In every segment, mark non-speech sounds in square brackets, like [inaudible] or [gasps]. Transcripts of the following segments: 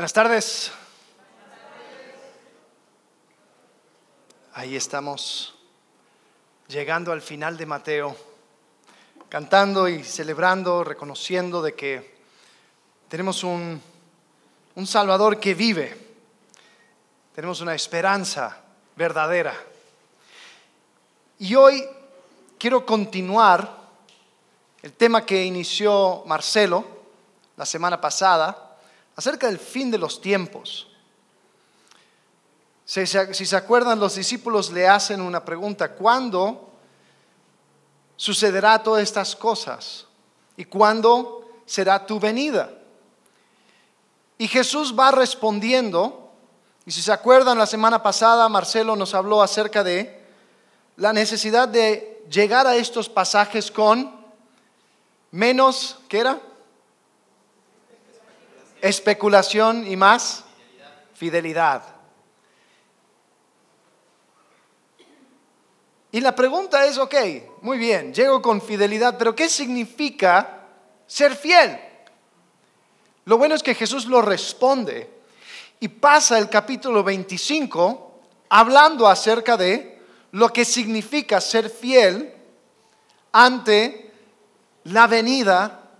Buenas tardes. Ahí estamos llegando al final de Mateo, cantando y celebrando, reconociendo de que tenemos un, un Salvador que vive, tenemos una esperanza verdadera. Y hoy quiero continuar el tema que inició Marcelo la semana pasada acerca del fin de los tiempos. Si, se acuerdan, los discípulos le hacen una pregunta, ¿cuándo sucederá todas estas cosas? ¿Y cuándo será tu venida? Y Jesús va respondiendo, y si se acuerdan, la semana pasada Marcelo nos habló acerca de la necesidad de llegar a estos pasajes con menos, ¿qué era? Especulación y más fidelidad. Y la pregunta es, ok, muy bien, llego con fidelidad, pero ¿qué significa ser fiel? Lo bueno es que Jesús lo responde y pasa el capítulo 25 hablando acerca de lo que significa ser fiel ante la venida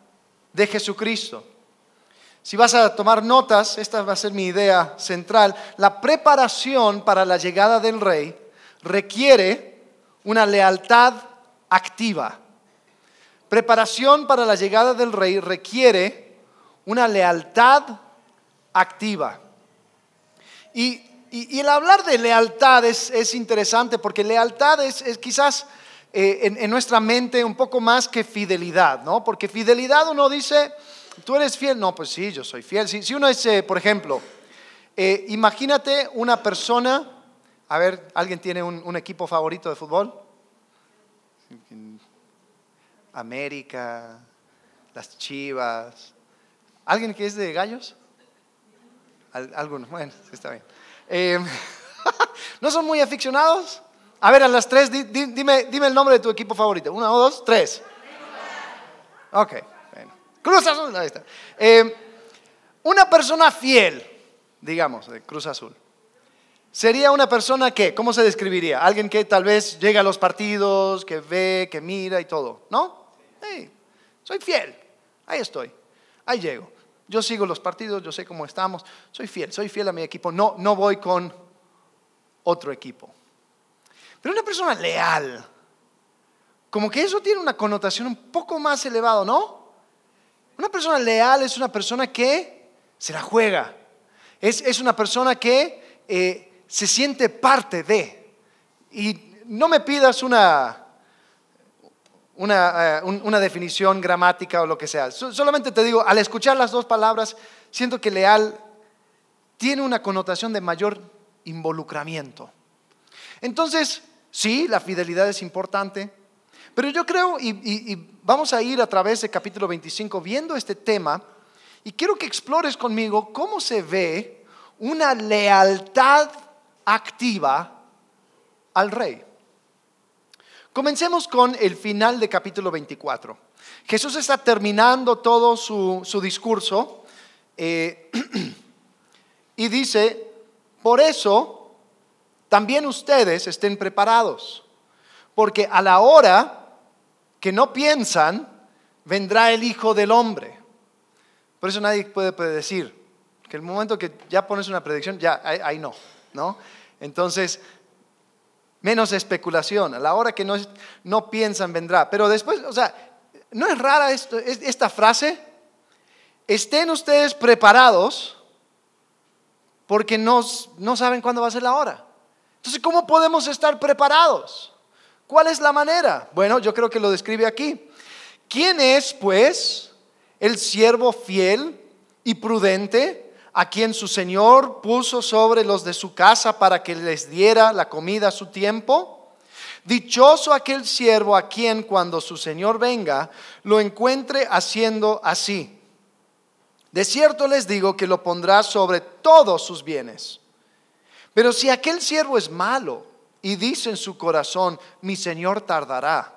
de Jesucristo. Si vas a tomar notas, esta va a ser mi idea central, la preparación para la llegada del rey requiere una lealtad activa. Preparación para la llegada del rey requiere una lealtad activa. Y, el hablar de lealtad es, interesante porque lealtad es, quizás eh, en, en, nuestra mente un poco más que fidelidad, ¿no? Porque fidelidad uno dice, ¿Tú eres fiel? No, pues sí, yo soy fiel. Si, uno es, eh, por ejemplo, eh, imagínate una persona, a ver, ¿alguien tiene un, equipo favorito de fútbol? América, las Chivas. ¿Alguien que es de gallos? Algunos, bueno, está bien. Eh, [laughs] ¿No son muy aficionados? A ver, a las tres, dime, dime el nombre de tu equipo favorito. Uno, dos, tres. Ok. Cruz Azul, ahí está. Eh, una persona fiel, digamos, de Cruz Azul, sería una persona que, ¿cómo se describiría? Alguien que tal vez llega a los partidos, que ve, que mira y todo, ¿no? soy fiel, ahí estoy, ahí llego. Yo sigo los partidos, yo sé cómo estamos, soy fiel, soy fiel a mi equipo, no, no voy con otro equipo. Pero una persona leal, como que eso tiene una connotación un poco más elevada, ¿no? Una persona leal es una persona que se la juega. Es, una persona que eh, se siente parte de. Y no me pidas una, una, eh, una, definición gramática o lo que sea. Solamente te digo, al escuchar las dos palabras, siento que leal tiene una connotación de mayor involucramiento. Entonces, sí, la fidelidad es importante, pero yo creo, y, vamos a ir a través del capítulo 25 viendo este tema, y quiero que explores conmigo cómo se ve una lealtad activa al rey. Comencemos con el final del capítulo 24. Jesús está terminando todo su, discurso eh, [clears throat] y dice, por eso también ustedes estén preparados, porque a la hora que no piensan, vendrá el Hijo del Hombre. Por eso nadie puede predecir, que el momento que ya pones una predicción, ya, ahí, no, ¿no? Entonces, menos especulación, a la hora que no, no piensan, vendrá. Pero después, o sea, ¿no es rara esta frase? Estén ustedes preparados porque no, no saben cuándo va a ser la hora. Entonces, ¿cómo podemos estar preparados? ¿Cuál es la manera? Bueno, yo creo que lo describe aquí. ¿Quién es, pues, el siervo fiel y prudente a quien su Señor puso sobre los de su casa para que les diera la comida a su tiempo? Dichoso aquel siervo a quien cuando su Señor venga lo encuentre haciendo así. De cierto les digo que lo pondrá sobre todos sus bienes. Pero si aquel siervo es malo, y dice en su corazón, mi Señor tardará.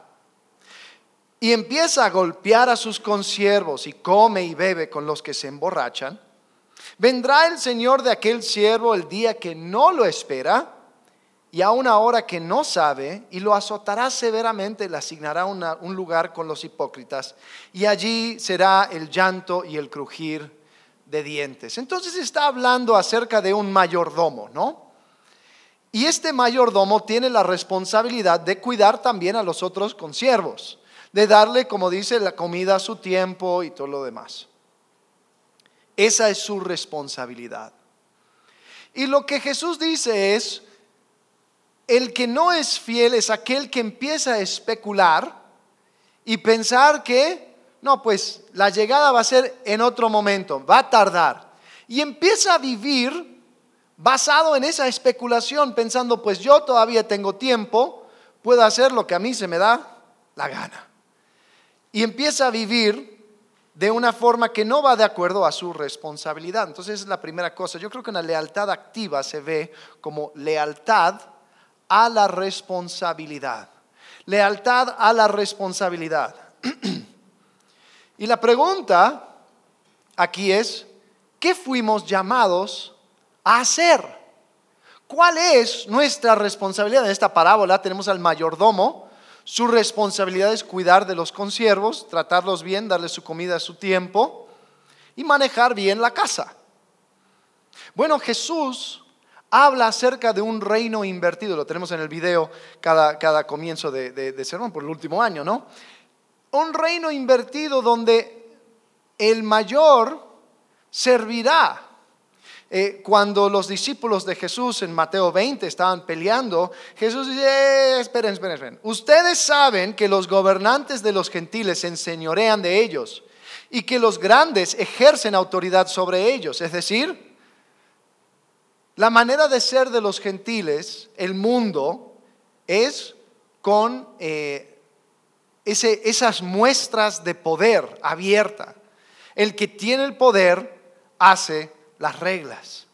Y empieza a golpear a sus consiervos y come y bebe con los que se emborrachan. Vendrá el Señor de aquel siervo el día que no lo espera y a una hora que no sabe, y lo azotará severamente, le asignará un lugar con los hipócritas, y allí será el llanto y el crujir de dientes. Entonces está hablando acerca de un mayordomo, ¿no? Y este mayordomo tiene la responsabilidad de cuidar también a los otros consiervos, de darle, como dice, la comida a su tiempo y todo lo demás. Esa es su responsabilidad. Y lo que Jesús dice es, el que no es fiel es aquel que empieza a especular y pensar que, no, pues la llegada va a ser en otro momento, va a tardar. Y empieza a vivir basado en esa especulación, pensando, pues yo todavía tengo tiempo, puedo hacer lo que a mí se me da la gana. Y empieza a vivir de una forma que no va de acuerdo a su responsabilidad. Entonces es la primera cosa. Yo creo que una lealtad activa se ve como lealtad a la responsabilidad. Lealtad a la responsabilidad. [clears throat] y la pregunta aquí es, ¿qué fuimos llamados hacer. ¿Cuál es nuestra responsabilidad? En esta parábola tenemos al mayordomo. Su responsabilidad es cuidar de los consiervos, tratarlos bien, darles su comida a su tiempo y manejar bien la casa. Bueno, Jesús habla acerca de un reino invertido. Lo tenemos en el video cada, cada comienzo de, de sermón por el último año, ¿no? Un reino invertido donde el mayor servirá eh, cuando los discípulos de Jesús en Mateo 20 estaban peleando, Jesús dice, eh, esperen, esperen, esperen. Ustedes saben que los gobernantes de los gentiles se enseñorean de ellos y que los grandes ejercen autoridad sobre ellos. Es decir, la manera de ser de los gentiles, el mundo, es con eh, esas muestras de poder abierta. El que tiene el poder hace las reglas.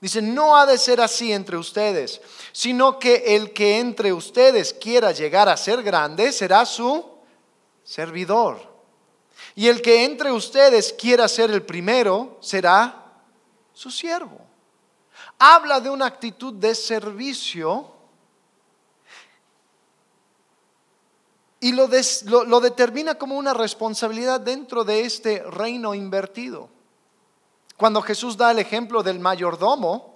Dice, no ha de ser así entre ustedes, sino que el que entre ustedes quiera llegar a ser grande será su servidor. Y el que entre ustedes quiera ser el primero será su siervo. Habla de una actitud de servicio y lo, lo determina como una responsabilidad dentro de este reino invertido. Cuando Jesús da el ejemplo del mayordomo,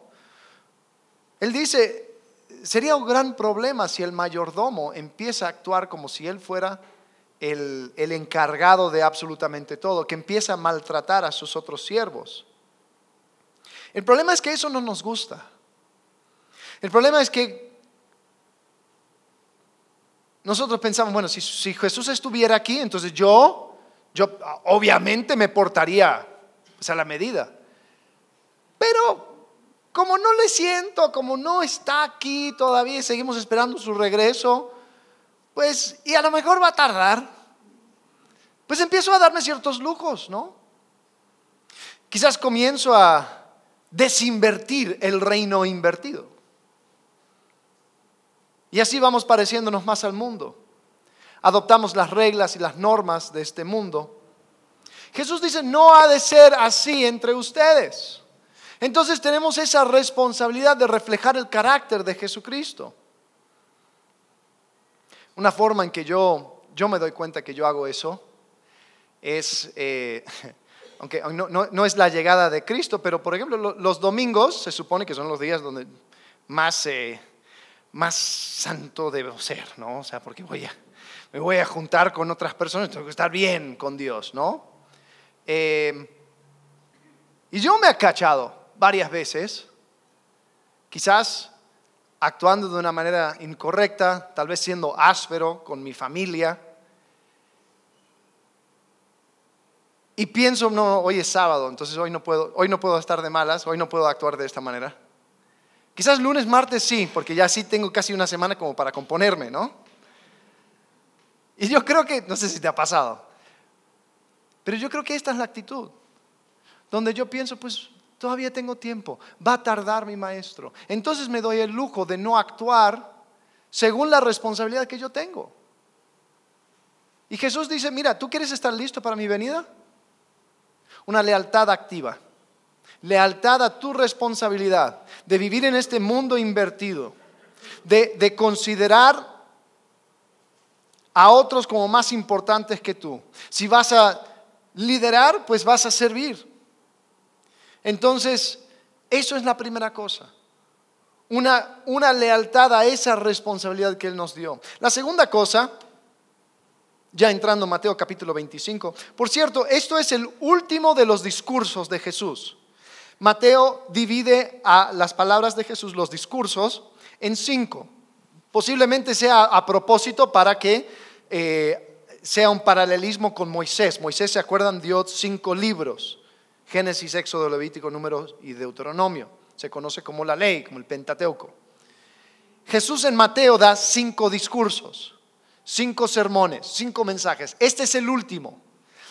él dice, sería un gran problema si el mayordomo empieza a actuar como si él fuera el, encargado de absolutamente todo, que empieza a maltratar a sus otros siervos. El problema es que eso no nos gusta. El problema es que nosotros pensamos, bueno, si, si Jesús estuviera aquí, entonces yo, yo obviamente me portaría a la medida. Pero como no le siento, como no está aquí todavía y seguimos esperando su regreso, pues, y a lo mejor va a tardar, pues empiezo a darme ciertos lujos, ¿no? Quizás comienzo a desinvertir el reino invertido. Y así vamos pareciéndonos más al mundo. Adoptamos las reglas y las normas de este mundo Jesús dice, no ha de ser así entre ustedes. Entonces tenemos esa responsabilidad de reflejar el carácter de Jesucristo. Una forma en que yo, yo me doy cuenta que yo hago eso es, eh, [laughs] aunque no, es la llegada de Cristo, pero por ejemplo los domingos se supone que son los días donde más, eh, más santo debo ser, ¿no? O sea, porque voy a, me voy a juntar con otras personas, tengo que estar bien con Dios, ¿no? Eh, y yo me he cachado varias veces, quizás actuando de una manera incorrecta, tal vez siendo áspero con mi familia. Y pienso, no, hoy es sábado, entonces hoy no puedo, hoy no puedo estar de malas, hoy no puedo actuar de esta manera. Quizás lunes, martes sí, porque ya sí tengo casi una semana como para componerme, ¿no? Y yo creo que, no sé si te ha pasado, pero yo creo que esta es la actitud, donde yo pienso, pues todavía tengo tiempo, va a tardar mi maestro. Entonces me doy el lujo de no actuar según la responsabilidad que yo tengo. Y Jesús dice, mira, ¿tú quieres estar listo para mi venida? Una lealtad activa. lealtad a tu responsabilidad de vivir en este mundo invertido, de, de considerar a otros como más importantes que tú. Si vas a liderar, pues vas a servir. Entonces, eso es la primera cosa. Una, una lealtad a esa responsabilidad que Él nos dio. La segunda cosa, ya entrando en Mateo capítulo 25, por cierto, esto es el último de los discursos de Jesús. Mateo divide a las palabras de Jesús, los discursos, en cinco. Posiblemente sea a propósito para que eh, sea un paralelismo con Moisés. Moisés, ¿se acuerdan? Dio cinco libros. Génesis, Éxodo, Levítico, Números y Deuteronomio. Se conoce como la ley, como el Pentateuco. Jesús en Mateo da cinco discursos, cinco sermones, cinco mensajes. Este es el último.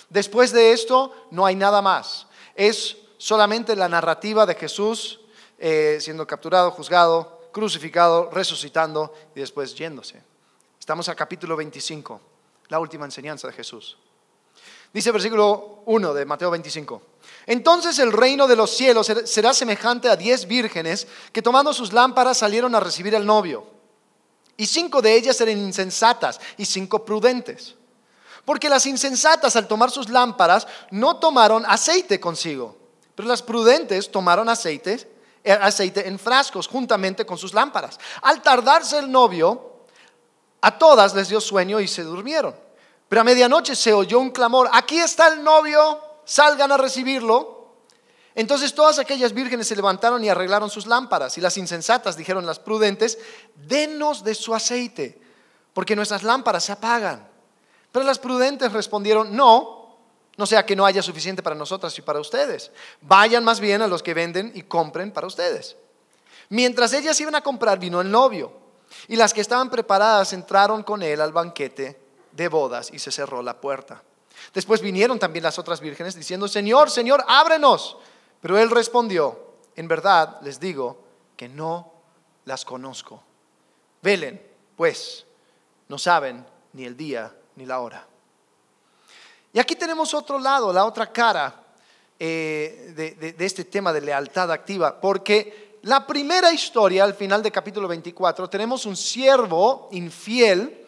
Después de esto no hay nada más. Es solamente la narrativa de Jesús eh, siendo capturado, juzgado, crucificado, resucitando y después yéndose. Estamos a capítulo 25, la última enseñanza de Jesús. Dice versículo 1 de Mateo 25. Entonces el reino de los cielos será semejante a diez vírgenes que tomando sus lámparas salieron a recibir al novio. Y cinco de ellas eran insensatas y cinco prudentes. Porque las insensatas al tomar sus lámparas no tomaron aceite consigo, pero las prudentes tomaron aceite, eh, aceite en frascos juntamente con sus lámparas. Al tardarse el novio, a todas les dio sueño y se durmieron. Pero a medianoche se oyó un clamor, aquí está el novio, salgan a recibirlo. Entonces todas aquellas vírgenes se levantaron y arreglaron sus lámparas. Y las insensatas dijeron las prudentes, denos de su aceite, porque nuestras lámparas se apagan. Pero las prudentes respondieron, no, no sea que no haya suficiente para nosotras y para ustedes. Vayan más bien a los que venden y compren para ustedes. Mientras ellas iban a comprar, vino el novio. Y las que estaban preparadas entraron con él al banquete de bodas y se cerró la puerta. Después vinieron también las otras vírgenes diciendo, Señor, Señor, ábrenos. Pero él respondió, en verdad les digo que no las conozco. Velen, pues, no saben ni el día ni la hora. Y aquí tenemos otro lado, la otra cara eh, de, de este tema de lealtad activa, porque la primera historia, al final del capítulo 24, tenemos un siervo infiel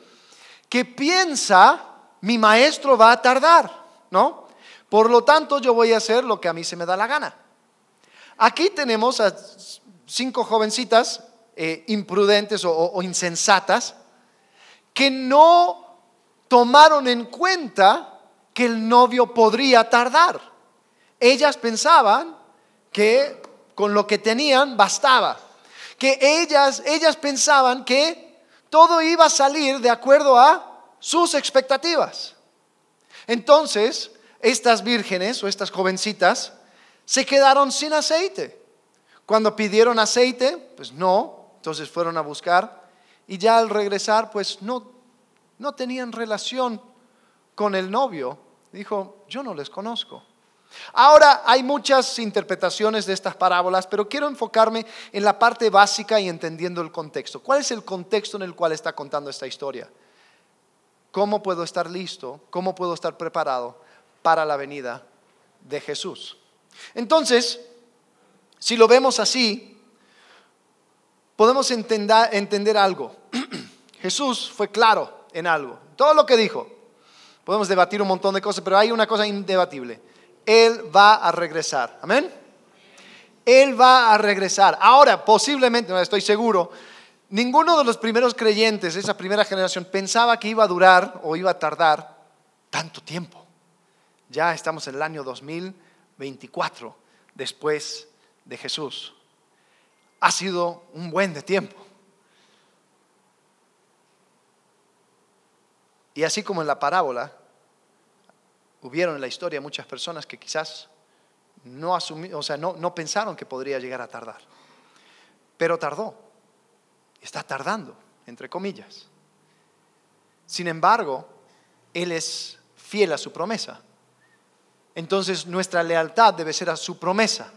que piensa, mi maestro va a tardar, ¿no? Por lo tanto, yo voy a hacer lo que a mí se me da la gana. Aquí tenemos a cinco jovencitas eh, imprudentes o insensatas que no tomaron en cuenta que el novio podría tardar. Ellas pensaban que con lo que tenían bastaba. Que ellas, ellas pensaban que todo iba a salir de acuerdo a sus expectativas. Entonces, estas vírgenes o estas jovencitas se quedaron sin aceite. Cuando pidieron aceite, pues no, entonces fueron a buscar y ya al regresar, pues no, no tenían relación con el novio. Dijo, yo no les conozco. Ahora hay muchas interpretaciones de estas parábolas, pero quiero enfocarme en la parte básica y entendiendo el contexto. ¿Cuál es el contexto en el cual está contando esta historia? ¿Cómo puedo estar listo? ¿Cómo puedo estar preparado para la venida de Jesús? Entonces, si lo vemos así, podemos entender, algo. [clears throat] Jesús fue claro en algo, todo lo que dijo. Podemos debatir un montón de cosas, pero hay una cosa indebatible él va a regresar. Amén. Él va a regresar. Ahora, posiblemente, no estoy seguro, ninguno de los primeros creyentes de esa primera generación pensaba que iba a durar o iba a tardar tanto tiempo. Ya estamos en el año 2024 después de Jesús. Ha sido un buen de tiempo. Y así como en la parábola, hubieron en la historia muchas personas que quizás no, o sea, no, no pensaron que podría llegar a tardar. Pero tardó. Está tardando, entre comillas. Sin embargo, Él es fiel a su promesa. Entonces nuestra lealtad debe ser a su promesa.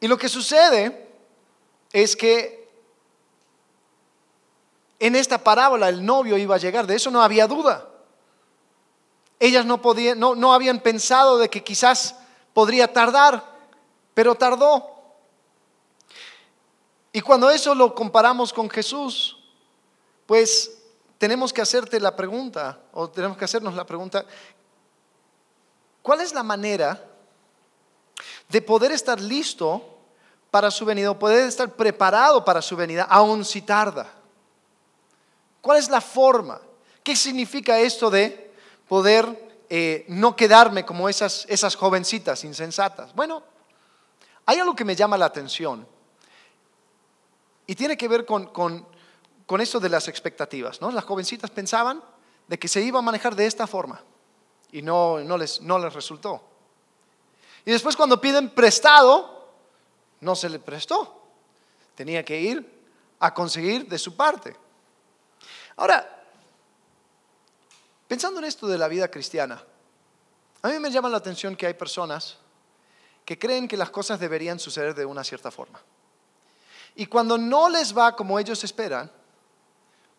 Y lo que sucede es que en esta parábola el novio iba a llegar, de eso no había duda. Ellas no, podían, no, no habían pensado de que quizás podría tardar, pero tardó. Y cuando eso lo comparamos con Jesús, pues tenemos que hacerte la pregunta, o tenemos que hacernos la pregunta, ¿cuál es la manera de poder estar listo para su venida, o poder estar preparado para su venida, aun si tarda? ¿Cuál es la forma? ¿Qué significa esto de poder eh, no quedarme como esas, esas jovencitas insensatas? Bueno, hay algo que me llama la atención y tiene que ver con, con, con de las expectativas. ¿no? Las jovencitas pensaban de que se iba a manejar de esta forma y no, no, les, no les resultó. Y después cuando piden prestado, no se le prestó. Tenía que ir a conseguir de su parte. Ahora, pensando en esto de la vida cristiana, a mí me llama la atención que hay personas que creen que las cosas deberían suceder de una cierta forma. Y cuando no les va como ellos esperan,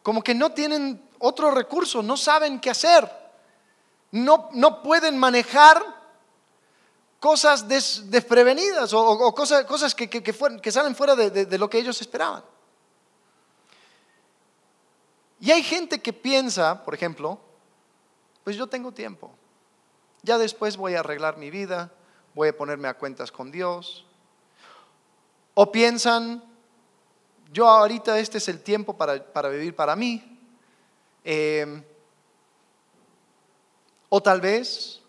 como que no tienen otro recurso, no saben qué hacer, no, no pueden manejar cosas desprevenidas o, cosas, cosas que, que, salen fuera de lo que ellos esperaban. Y hay gente que piensa, por ejemplo, pues yo tengo tiempo. Ya después voy a arreglar mi vida, voy a ponerme a cuentas con Dios. O piensan, yo ahorita este es el tiempo para, vivir para mí. Eh, o tal vez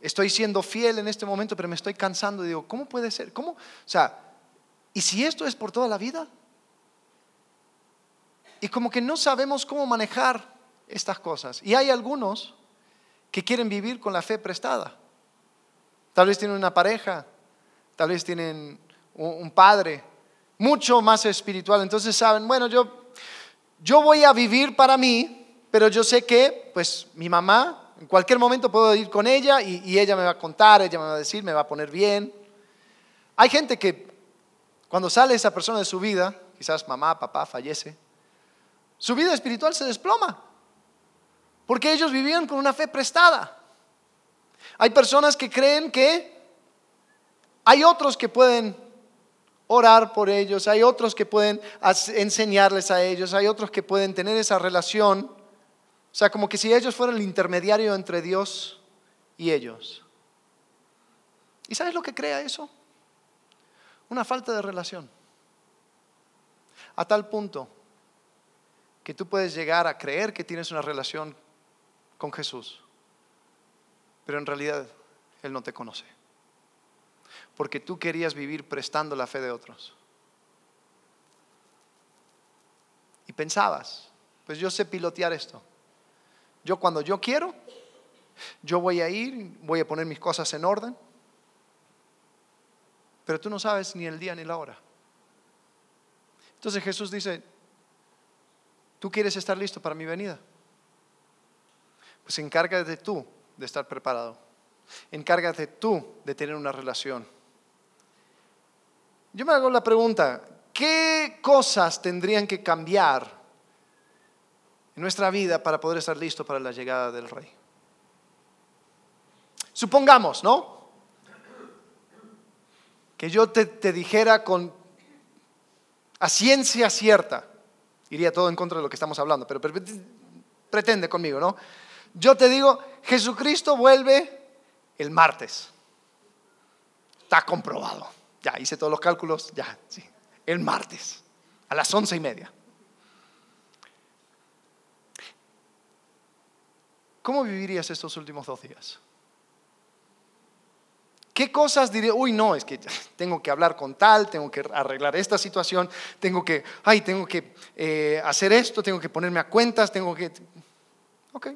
estoy siendo fiel en este momento, pero me estoy cansando y digo, ¿cómo puede ser? ¿Cómo? O sea, ¿y si esto es por toda la vida? Y como que no sabemos cómo manejar estas cosas. Y hay algunos que quieren vivir con la fe prestada. Tal vez tienen una pareja, tal vez tienen un padre, mucho más espiritual. Entonces saben, bueno, yo, yo voy a vivir para mí, pero yo sé que, pues, mi mamá, en cualquier momento puedo ir con ella y, y ella me va a contar, ella me va a decir, me va a poner bien. Hay gente que cuando sale esa persona de su vida, quizás mamá, papá fallece, su vida espiritual se desploma. Porque ellos vivían con una fe prestada. Hay personas que creen que hay otros que pueden orar por ellos, hay otros que pueden enseñarles a ellos, hay otros que pueden tener esa relación. O sea, como que si ellos fueran el intermediario entre Dios y ellos. ¿Y sabes lo que crea eso? Una falta de relación. A tal punto que tú puedes llegar a creer que tienes una relación con Jesús, pero en realidad Él no te conoce. Porque tú querías vivir prestando la fe de otros. Y pensabas, pues yo sé pilotear esto. Yo cuando yo quiero, yo voy a ir, voy a poner mis cosas en orden, pero tú no sabes ni el día ni la hora. Entonces Jesús dice, ¿Tú quieres estar listo para mi venida? Pues encárgate tú de estar preparado. Encárgate tú de tener una relación. Yo me hago la pregunta, ¿qué cosas tendrían que cambiar en nuestra vida para poder estar listo para la llegada del rey? Supongamos, ¿no? Que yo te, te dijera con a ciencia cierta, iría todo en contra de lo que estamos hablando, pero pretende conmigo, ¿no? Yo te digo, Jesucristo vuelve el martes. Está comprobado. Ya hice todos los cálculos, ya, sí. El martes, a las once y media. ¿Cómo vivirías estos últimos dos días? ¿Qué cosas diría? Uy, no, es que [laughs] tengo que hablar con tal, tengo que arreglar esta situación, tengo que, ay, tengo que eh, hacer esto, tengo que ponerme a cuentas, tengo que... Ok.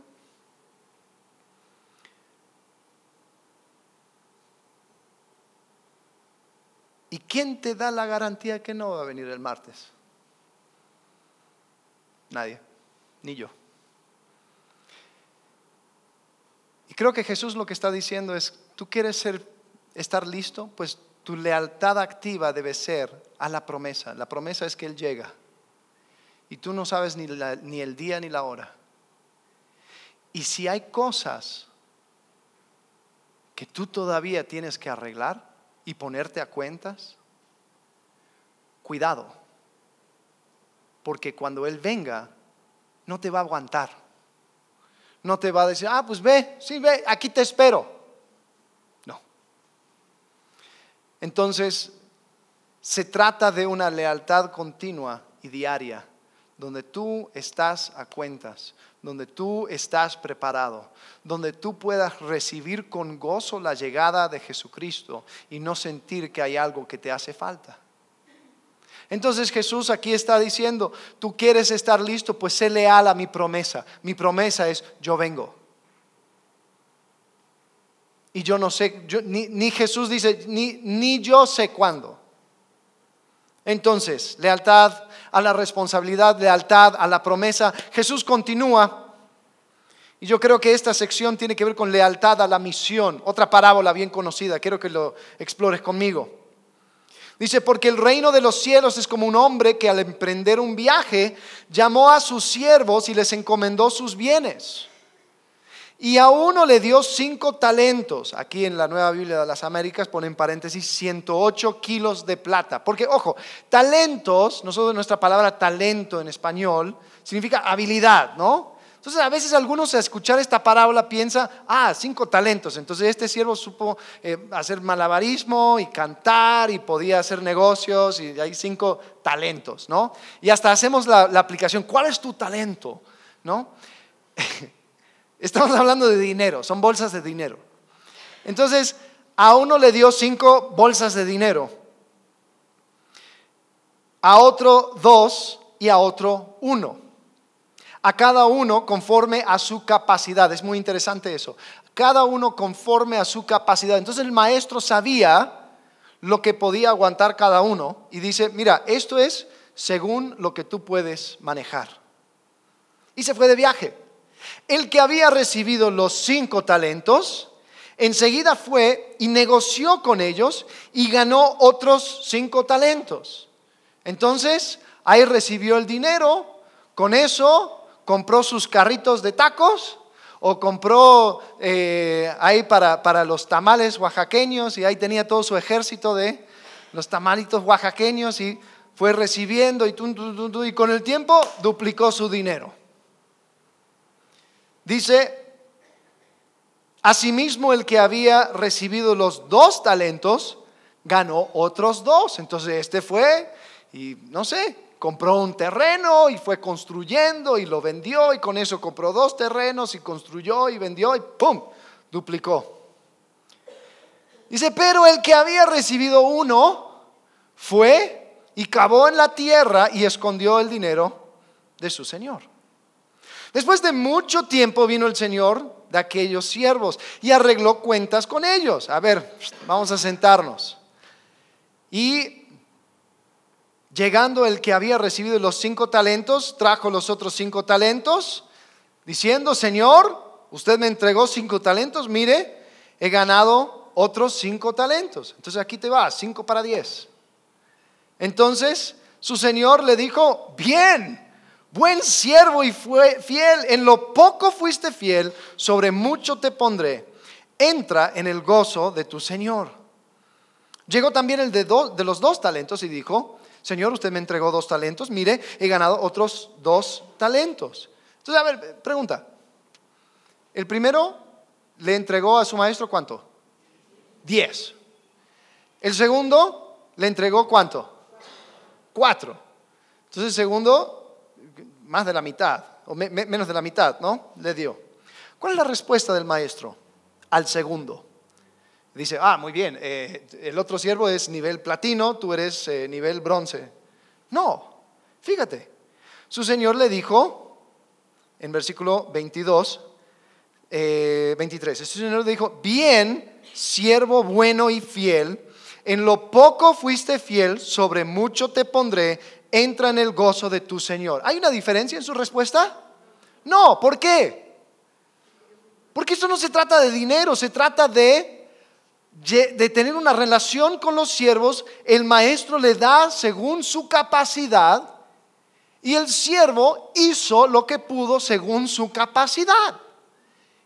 ¿Y quién te da la garantía que no va a venir el martes? Nadie, ni yo. Y creo que Jesús lo que está diciendo es, tú quieres ser estar listo, pues tu lealtad activa debe ser a la promesa. La promesa es que Él llega. Y tú no sabes ni, ni el día ni la hora. Y si hay cosas que tú todavía tienes que arreglar y ponerte a cuentas, cuidado, porque cuando Él venga, no te va a aguantar. No te va a decir, ah, pues ve, sí, ve, aquí te espero. No. Entonces, se trata de una lealtad continua y diaria, donde tú estás a cuentas, donde tú estás preparado, donde tú puedas recibir con gozo la llegada de Jesucristo y no sentir que hay algo que te hace falta. Entonces Jesús aquí está diciendo, tú quieres estar listo, pues sé leal a mi promesa. Mi promesa es, yo vengo. Y yo no sé, ni, Jesús dice, ni, yo sé cuándo. Entonces, lealtad a la responsabilidad, lealtad a la promesa. Jesús continúa. Y yo creo que esta sección tiene que ver con lealtad a la misión. Otra parábola bien conocida, quiero que lo explores conmigo. Dice, porque el reino de los cielos es como un hombre que al emprender un viaje llamó a sus siervos y les encomendó sus bienes. Y a uno le dio cinco talentos. Aquí en la Nueva Biblia de las Américas pone en paréntesis 108 kilos de plata. Porque, ojo, talentos, nosotros nuestra palabra talento en español, significa habilidad, ¿no? Entonces a veces algunos a escuchar esta parábola piensa, ah, cinco talentos. Entonces este siervo supo eh, hacer malabarismo y cantar y podía hacer negocios y hay cinco talentos, ¿no? Y hasta hacemos la, aplicación, ¿cuál es tu talento? ¿No? [laughs] Estamos hablando de dinero, son bolsas de dinero. Entonces a uno le dio cinco bolsas de dinero, a otro dos y a otro uno a cada uno conforme a su capacidad. Es muy interesante eso. Cada uno conforme a su capacidad. Entonces el maestro sabía lo que podía aguantar cada uno y dice, mira, esto es según lo que tú puedes manejar. Y se fue de viaje. El que había recibido los cinco talentos, enseguida fue y negoció con ellos y ganó otros cinco talentos. Entonces, ahí recibió el dinero, con eso compró sus carritos de tacos o compró eh, ahí para, para, los tamales oaxaqueños y ahí tenía todo su ejército de los tamalitos oaxaqueños y fue recibiendo y, y con el tiempo duplicó su dinero. Dice, asimismo el que había recibido los dos talentos ganó otros dos. Entonces este fue y no sé, compró un terreno y fue construyendo y lo vendió y con eso compró dos terrenos y construyó y vendió y ¡pum! duplicó. Dice, pero el que había recibido uno fue y cavó en la tierra y escondió el dinero de su señor. Después de mucho tiempo vino el señor de aquellos siervos y arregló cuentas con ellos. A ver, vamos a sentarnos. Y Llegando el que había recibido los cinco talentos, trajo los otros cinco talentos, diciendo, Señor, usted me entregó cinco talentos, mire, he ganado otros cinco talentos. Entonces aquí te va, cinco para diez. Entonces su Señor le dijo, bien, buen siervo y fue fiel, en lo poco fuiste fiel, sobre mucho te pondré, entra en el gozo de tu Señor. Llegó también el de, de los dos talentos y dijo, Señor, usted me entregó dos talentos, mire, he ganado otros dos talentos. Entonces, a ver, pregunta. El primero le entregó a su maestro cuánto? Diez. El segundo le entregó cuánto? Cuatro. Entonces el segundo, más de la mitad, o menos de la mitad, ¿no? Le dio. ¿Cuál es la respuesta del maestro al segundo? dice, ah, muy bien, eh, el otro siervo es nivel platino, tú eres eh, nivel bronce. No, fíjate, su señor le dijo, en versículo 22, 23, su señor le dijo, bien, siervo bueno y fiel, en lo poco fuiste fiel, sobre mucho te pondré, entra en el gozo de tu Señor. ¿Hay una diferencia en su respuesta? No, ¿por qué? Porque esto no se trata de dinero, se trata de de tener una relación con los siervos, el maestro le da según su capacidad y el siervo hizo lo que pudo según su capacidad.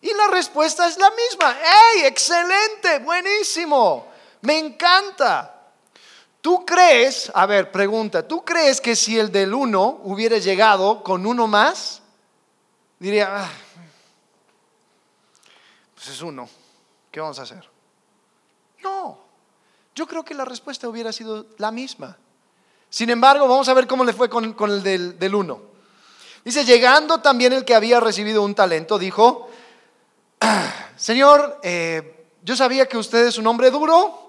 Y la respuesta es la misma. ¡Hey! Excelente, buenísimo. Me encanta. ¿Tú crees, a ver, pregunta, ¿tú crees que si el del uno hubiera llegado con uno más, diría, ah, pues es uno, ¿qué vamos a hacer? No, yo creo que la respuesta hubiera sido la misma. Sin embargo, vamos a ver cómo le fue con, el del, del uno. Dice, llegando también el que había recibido un talento, dijo, ah, Señor, eh, yo sabía que usted es un hombre duro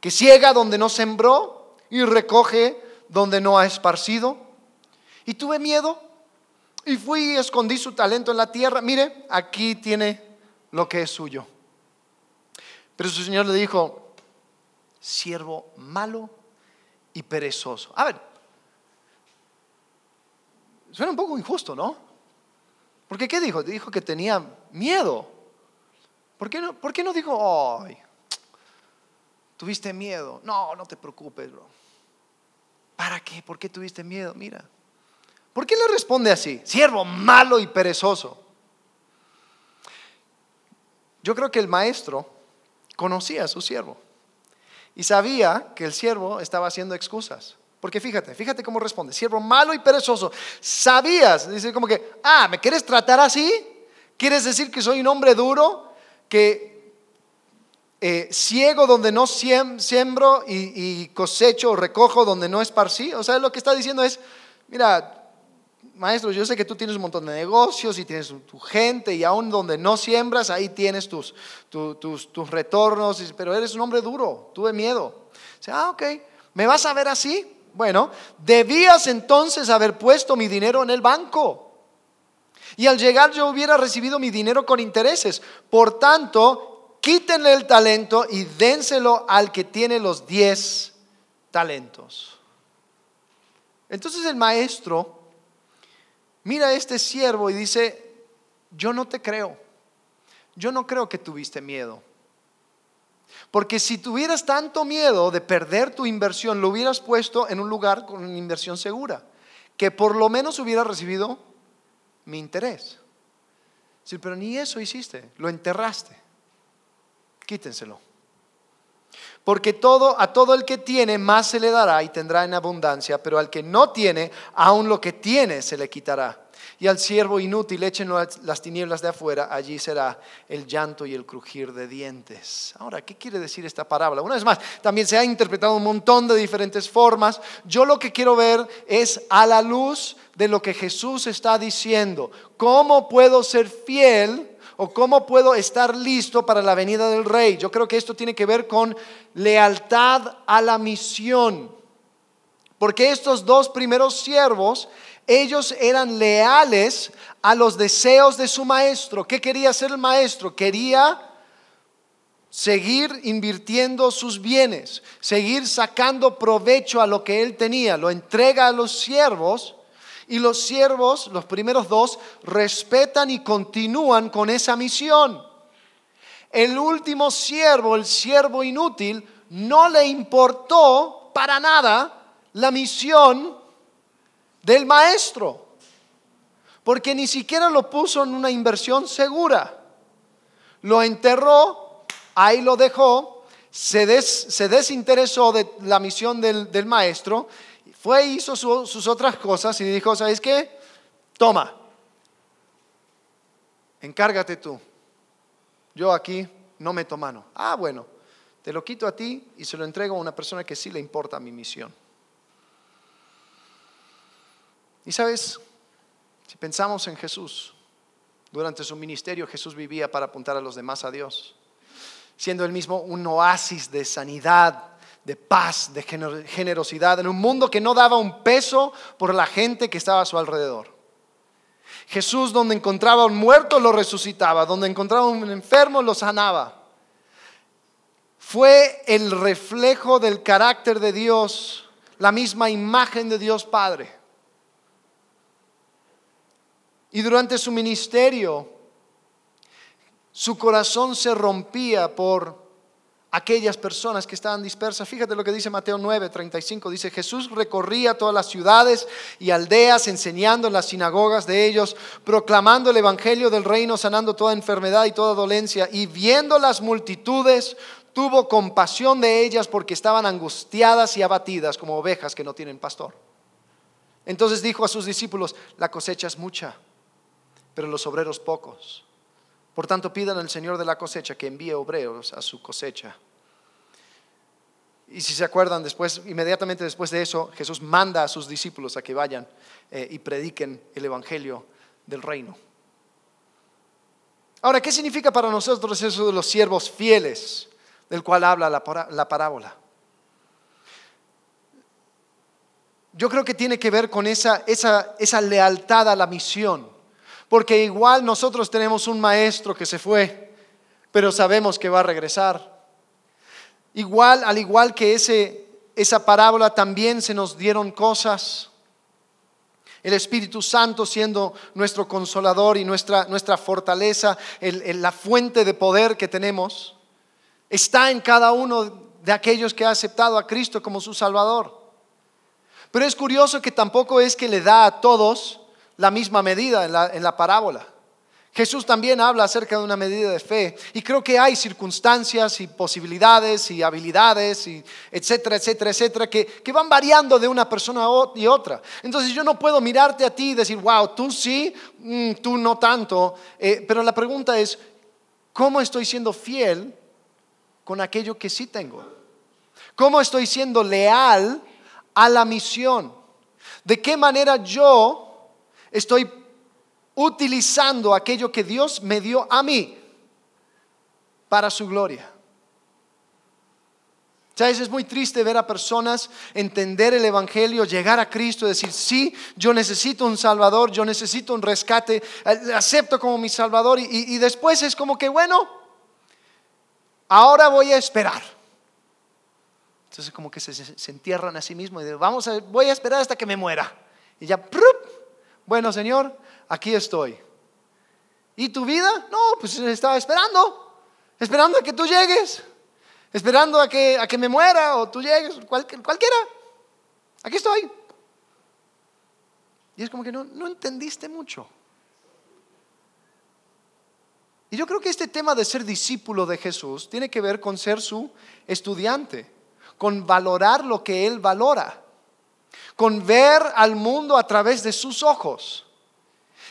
que ciega donde no sembró y recoge donde no ha esparcido. Y tuve miedo y fui y escondí su talento en la tierra. Mire, aquí tiene lo que es suyo. Pero su señor le dijo, siervo malo y perezoso. A ver, suena un poco injusto, ¿no? Porque ¿qué dijo? Dijo que tenía miedo. ¿Por qué no, por qué no dijo, ¿Tuviste miedo? No, no te preocupes, bro. ¿Para qué? ¿Por qué tuviste miedo? Mira. ¿Por qué le responde así? Siervo malo y perezoso. Yo creo que el maestro conocía a su siervo y sabía que el siervo estaba haciendo excusas. Porque fíjate, fíjate cómo responde. Siervo malo y perezoso. Sabías, dice como que, ah, ¿me quieres tratar así? ¿Quieres decir que soy un hombre duro? Que eh, ciego donde no siembro y, cosecho o recojo donde no esparcí. O sea, lo que está diciendo es, mira, maestro, yo sé que tú tienes un montón de negocios y tienes tu gente y aún donde no siembras, ahí tienes tus, tus, tus retornos, pero eres un hombre duro, tuve miedo. O ah, ok, ¿me vas a ver así? Bueno, debías entonces haber puesto mi dinero en el banco. Y al llegar yo hubiera recibido mi dinero con intereses. Por tanto, quítenle el talento y dénselo al que tiene los diez talentos. Entonces el maestro mira a este siervo y dice, yo no te creo, yo no creo que tuviste miedo. Porque si tuvieras tanto miedo de perder tu inversión, lo hubieras puesto en un lugar con una inversión segura, que por lo menos hubiera recibido mi interés. Pero ni eso hiciste, lo enterraste quítenselo. Porque todo, a todo el que tiene más se le dará y tendrá en abundancia, pero al que no tiene, aún lo que tiene se le quitará. Y al siervo inútil echen las tinieblas de afuera, allí será el llanto y el crujir de dientes. Ahora, ¿qué quiere decir esta parábola? Una vez más, también se ha interpretado un montón de diferentes formas. Yo lo que quiero ver es a la luz de lo que Jesús está diciendo. ¿Cómo puedo ser fiel? O cómo puedo estar listo para la venida del rey. Yo creo que esto tiene que ver con lealtad a la misión. Porque estos dos primeros siervos, ellos eran leales a los deseos de su maestro. ¿Qué quería hacer el maestro? Quería seguir invirtiendo sus bienes, seguir sacando provecho a lo que él tenía. Lo entrega a los siervos y los siervos, los primeros dos, respetan y continúan con esa misión. El último siervo, el siervo inútil, no le importó para nada la misión del maestro, porque ni siquiera lo puso en una inversión segura. Lo enterró, ahí lo dejó, se, desinteresó de la misión del, maestro fue hizo sus otras cosas y dijo, ¿sabes qué? Toma, encárgate tú. Yo aquí no meto mano. Ah, bueno, te lo quito a ti y se lo entrego a una persona que sí le importa mi misión. Y sabes, si pensamos en Jesús, durante su ministerio Jesús vivía para apuntar a los demás a Dios, siendo él mismo un oasis de sanidad, de paz, de generosidad, en un mundo que no daba un peso por la gente que estaba a su alrededor. Jesús donde encontraba un muerto lo resucitaba, donde encontraba un enfermo lo sanaba. Fue el reflejo del carácter de Dios, la misma imagen de Dios Padre. Y durante su ministerio, su corazón se rompía por aquellas personas que estaban dispersas. Fíjate lo que dice Mateo 9, 35. Dice, Jesús recorría todas las ciudades y aldeas, enseñando en las sinagogas de ellos, proclamando el Evangelio del reino, sanando toda enfermedad y toda dolencia. Y viendo las multitudes, tuvo compasión de ellas porque estaban angustiadas y abatidas como ovejas que no tienen pastor. Entonces dijo a sus discípulos, la cosecha es mucha, pero los obreros pocos. Por tanto, pidan al Señor de la cosecha que envíe obreros a su cosecha. Y si se acuerdan, después, inmediatamente después de eso, Jesús manda a sus discípulos a que vayan eh, y prediquen el Evangelio del reino. Ahora, ¿qué significa para nosotros eso de los siervos fieles del cual habla la, parábola? Yo creo que tiene que ver con esa, esa lealtad a la misión. Porque igual nosotros tenemos un maestro que se fue, pero sabemos que va a regresar. Igual, al igual que ese, esa parábola, también se nos dieron cosas. El Espíritu Santo siendo nuestro consolador y nuestra, nuestra fortaleza, la fuente de poder que tenemos, está en cada uno de aquellos que ha aceptado a Cristo como su Salvador. Pero es curioso que tampoco es que le da a todos la misma medida en la, parábola. Jesús también habla acerca de una medida de fe y creo que hay circunstancias y posibilidades y habilidades y etcétera, etcétera, etcétera que, que van variando de una persona y otra. Entonces yo no puedo mirarte a ti y decir, wow, tú sí, mm, tú no tanto, eh, pero la pregunta es, ¿cómo estoy siendo fiel con aquello que sí tengo? ¿Cómo estoy siendo leal a la misión? ¿De qué manera yo estoy utilizando aquello que Dios me dio a mí para su gloria. ¿Sabes? Es muy triste ver a personas entender el Evangelio, llegar a Cristo decir, sí, yo necesito un Salvador, yo necesito un rescate, eh, acepto como mi Salvador y, después es como que, bueno, ahora voy a esperar. Entonces como que se, entierran a sí mismos y dicen, vamos a, voy a esperar hasta que me muera. Y ya, bueno, Señor, aquí estoy. ¿Y tu vida? No, pues estaba esperando, esperando a que tú llegues, esperando a que, a que me muera o tú llegues, cualquiera. Aquí estoy. Y es como que no, no entendiste mucho. Y yo creo que este tema de ser discípulo de Jesús tiene que ver con ser su estudiante, con valorar lo que Él valora con ver al mundo a través de sus ojos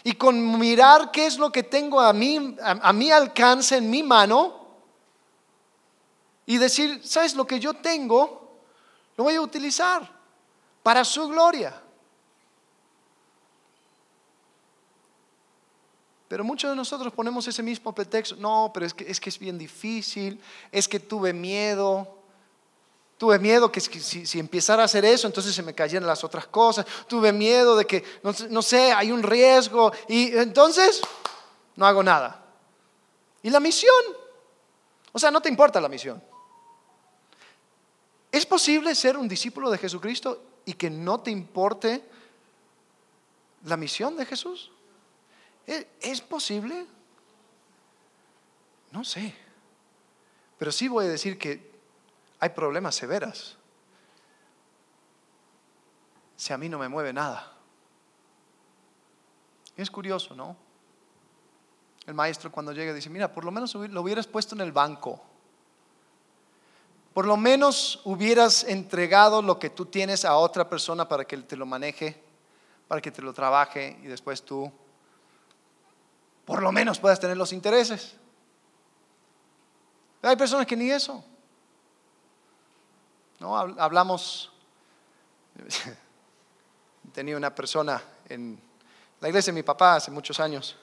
y con mirar qué es lo que tengo a mí, a, mi alcance en mi mano y decir, ¿sabes lo que yo tengo? Lo voy a utilizar para su gloria. Pero muchos de nosotros ponemos ese mismo pretexto, no, pero es que es, que es bien difícil, es que tuve miedo, Tuve miedo que si, empezara a hacer eso, entonces se me cayeran las otras cosas. Tuve miedo de que, no, sé, hay un riesgo. Y entonces no hago nada. ¿Y la misión? O sea, no te importa la misión. ¿Es posible ser un discípulo de Jesucristo y que no te importe la misión de Jesús? ¿Es posible? No sé. Pero sí voy a decir que hay problemas severas. Si a mí no me mueve nada. Es curioso, ¿no? El maestro cuando llega dice, mira, por lo menos lo hubieras puesto en el banco. Por lo menos hubieras entregado lo que tú tienes a otra persona para que te lo maneje, para que te lo trabaje y después tú, por lo menos puedas tener los intereses. hay personas que ni eso. ¿No? Hablamos, [laughs] tenía una persona en la iglesia de mi papá hace muchos años,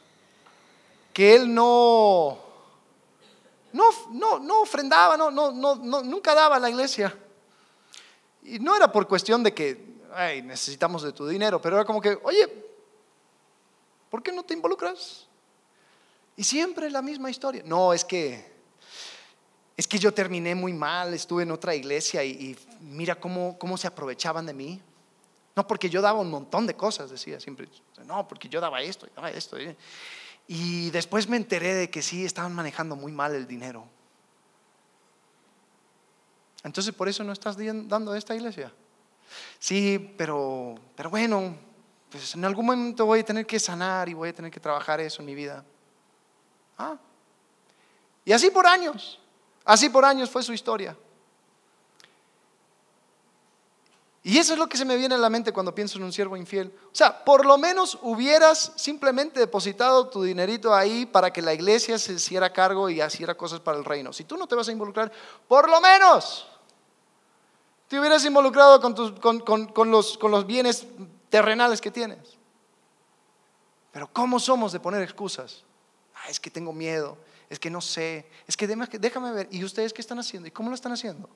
que él no, no, no, no ofrendaba, no, no, no, nunca daba a la iglesia. Y no era por cuestión de que necesitamos de tu dinero, pero era como que, oye, ¿por qué no te involucras? Y siempre la misma historia. No, es que es que yo terminé muy mal, estuve en otra iglesia y, mira cómo, cómo se aprovechaban de mí. No, porque yo daba un montón de cosas, decía siempre. No, porque yo daba esto, daba esto. Y después me enteré de que sí, estaban manejando muy mal el dinero. Entonces, por eso no estás dando a esta iglesia. Sí, pero, pero bueno, pues en algún momento voy a tener que sanar y voy a tener que trabajar eso en mi vida. Ah. Y así por años, así por años fue su historia. Y eso es lo que se me viene a la mente cuando pienso en un siervo infiel. O sea, por lo menos hubieras simplemente depositado tu dinerito ahí para que la iglesia se hiciera cargo y hiciera cosas para el reino. Si tú no te vas a involucrar, por lo menos te hubieras involucrado con, los, los bienes terrenales que tienes. Pero ¿cómo somos de poner excusas? Ah, es que tengo miedo, es que no sé, es que déjame ver. ¿Y ustedes qué están haciendo? ¿Y cómo lo están haciendo?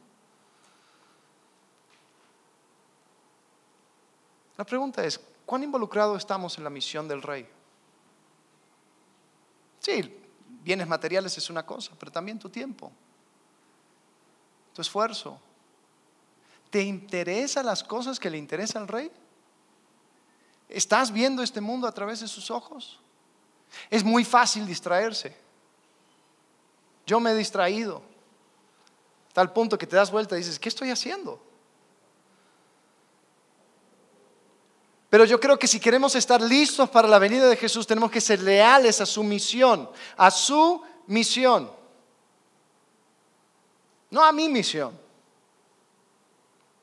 La pregunta es, ¿cuán involucrado estamos en la misión del rey? Sí, bienes materiales es una cosa, pero también tu tiempo, tu esfuerzo. ¿Te interesan las cosas que le interesa al rey? ¿Estás viendo este mundo a través de sus ojos? Es muy fácil distraerse. Yo me he distraído. Tal punto que te das vuelta y dices, ¿qué estoy haciendo? Pero yo creo que si queremos estar listos para la venida de Jesús, tenemos que ser leales a su misión, a su misión. No a mi misión.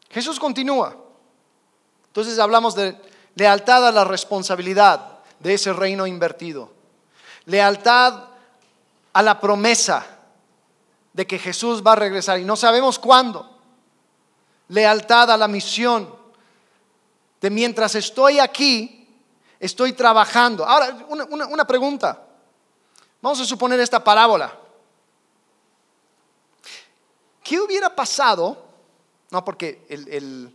Jesús continúa. Entonces hablamos de lealtad a la responsabilidad de ese reino invertido. Lealtad a la promesa de que Jesús va a regresar y no sabemos cuándo. Lealtad a la misión de mientras estoy aquí, estoy trabajando. Ahora, una, pregunta. Vamos a suponer esta parábola. ¿Qué hubiera pasado? No, porque el,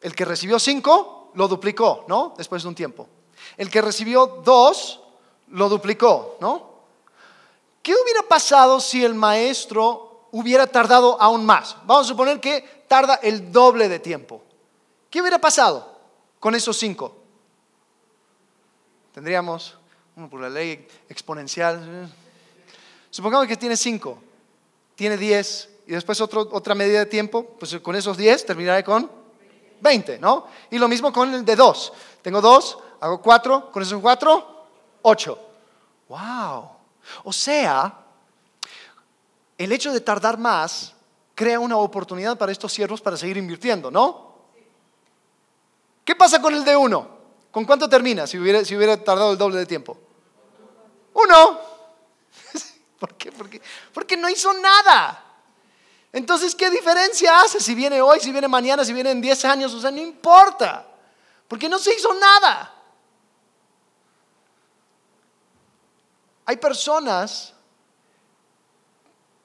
el, que recibió cinco lo duplicó, ¿no? Después de un tiempo. El que recibió dos lo duplicó, ¿no? ¿Qué hubiera pasado si el maestro hubiera tardado aún más? Vamos a suponer que tarda el doble de tiempo. ¿Qué hubiera pasado? con esos cinco? Tendríamos, uno por la ley exponencial, supongamos que tiene cinco, tiene diez y después otra medida de tiempo, pues con esos diez terminaré con veinte, ¿no? Y lo mismo con el de dos. Tengo dos, hago cuatro, con esos cuatro, ocho. ¡Wow! O sea, el hecho de tardar más crea una oportunidad para estos siervos para seguir invirtiendo, ¿no? ¿Qué pasa con el de uno? ¿Con cuánto termina si hubiera, si hubiera tardado el doble de tiempo? Uno. [laughs] ¿Por qué? Porque, porque no hizo nada. Entonces, ¿qué diferencia hace si viene hoy, si viene mañana, si viene en 10 años? O sea, no importa. Porque no se hizo nada. Hay personas